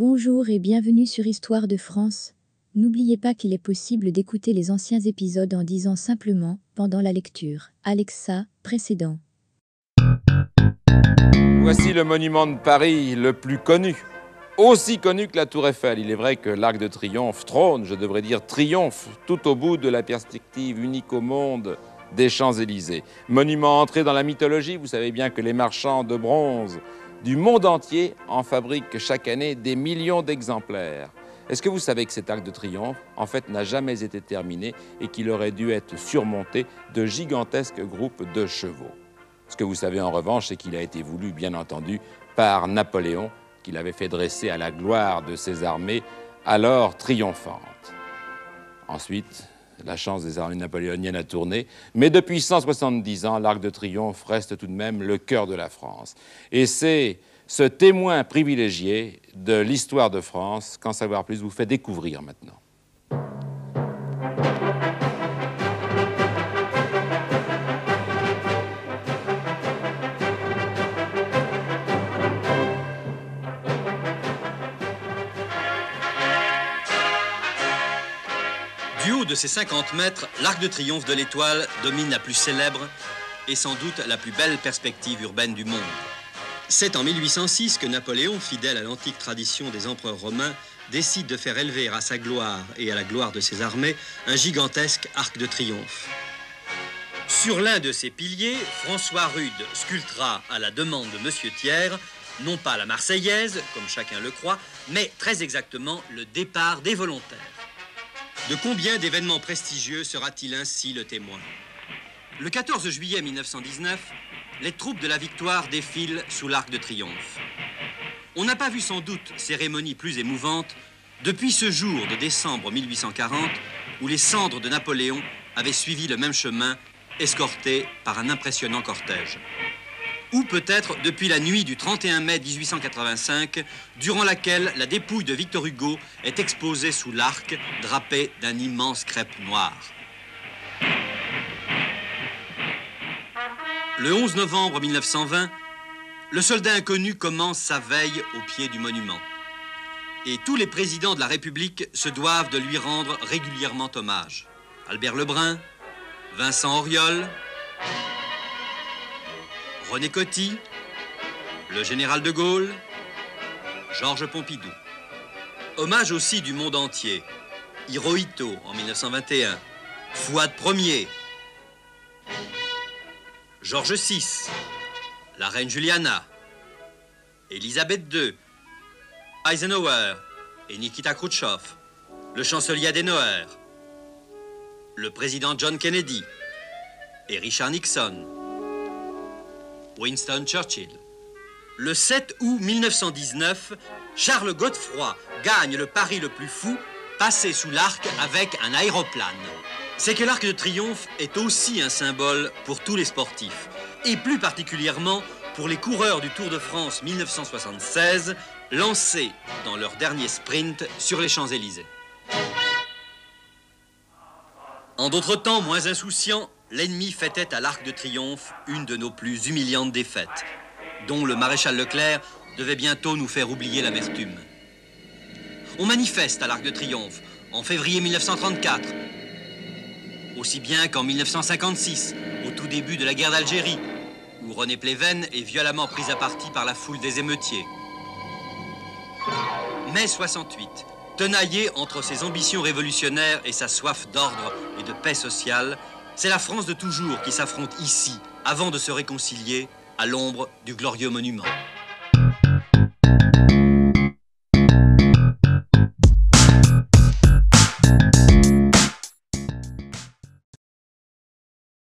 Bonjour et bienvenue sur Histoire de France. N'oubliez pas qu'il est possible d'écouter les anciens épisodes en disant simplement, pendant la lecture, Alexa, précédent. Voici le monument de Paris le plus connu. Aussi connu que la Tour Eiffel. Il est vrai que l'Arc de Triomphe trône, je devrais dire triomphe, tout au bout de la perspective unique au monde des Champs-Élysées. Monument entré dans la mythologie, vous savez bien que les marchands de bronze du monde entier en fabriquent chaque année des millions d'exemplaires. Est-ce que vous savez que cet arc de triomphe, en fait, n'a jamais été terminé et qu'il aurait dû être surmonté de gigantesques groupes de chevaux? Ce que vous savez en revanche, c'est qu'il a été voulu, bien entendu, par Napoléon, qu'il avait fait dresser à la gloire de ses armées, alors triomphantes. Ensuite, la chance des armées napoléoniennes a tourné, mais depuis 170 ans, l'Arc de Triomphe reste tout de même le cœur de la France. Et c'est ce témoin privilégié de l'histoire de France qu'en savoir plus vous fait découvrir maintenant. De ses 50 mètres, l'Arc de Triomphe de l'Étoile domine la plus célèbre et sans doute la plus belle perspective urbaine du monde. C'est en 1806 que Napoléon, fidèle à l'antique tradition des empereurs romains, décide de faire élever à sa gloire et à la gloire de ses armées un gigantesque arc de triomphe. Sur l'un de ses piliers, François Rude sculptera à la demande de Monsieur Thiers, non pas la Marseillaise, comme chacun le croit, mais très exactement le départ des volontaires. De combien d'événements prestigieux sera-t-il ainsi le témoin? Le 14 juillet 1919, les troupes de la victoire défilent sous l'Arc de Triomphe. On n'a pas vu sans doute cérémonie plus émouvante depuis ce jour de décembre 1840 où les cendres de Napoléon avaient suivi le même chemin, escortés par un impressionnant cortège. Ou peut-être depuis la nuit du 31 mai 1885, durant laquelle la dépouille de Victor Hugo est exposée sous l'arc, drapée d'un immense crêpe noir. Le 11 novembre 1920, le soldat inconnu commence sa veille au pied du monument. Et tous les présidents de la République se doivent de lui rendre régulièrement hommage. Albert Lebrun, Vincent Auriol, René Coty, le général de Gaulle, Georges Pompidou. Hommage aussi du monde entier. Hirohito en 1921, Fouad Ier, Georges VI, la reine Juliana, Elisabeth II, Eisenhower et Nikita Khrouchtchev, le chancelier Adenauer, le président John Kennedy et Richard Nixon, Winston Churchill. Le 7 août 1919, Charles Godefroy gagne le pari le plus fou, passer sous l'arc avec un aéroplane. C'est que l'arc de triomphe est aussi un symbole pour tous les sportifs, et plus particulièrement pour les coureurs du Tour de France 1976, lancés dans leur dernier sprint sur les Champs-Élysées. En d'autres temps moins insouciants, l'ennemi fêtait à l'Arc de Triomphe une de nos plus humiliantes défaites, dont le maréchal Leclerc devait bientôt nous faire oublier l'amertume. On manifeste à l'Arc de Triomphe en février 1934, aussi bien qu'en 1956, au tout début de la guerre d'Algérie, où René Pleven est violemment pris à partie par la foule des émeutiers. Mai 68, tenaillé entre ses ambitions révolutionnaires et sa soif d'ordre et de paix sociale, c'est la France de toujours qui s'affronte ici, avant de se réconcilier à l'ombre du glorieux monument.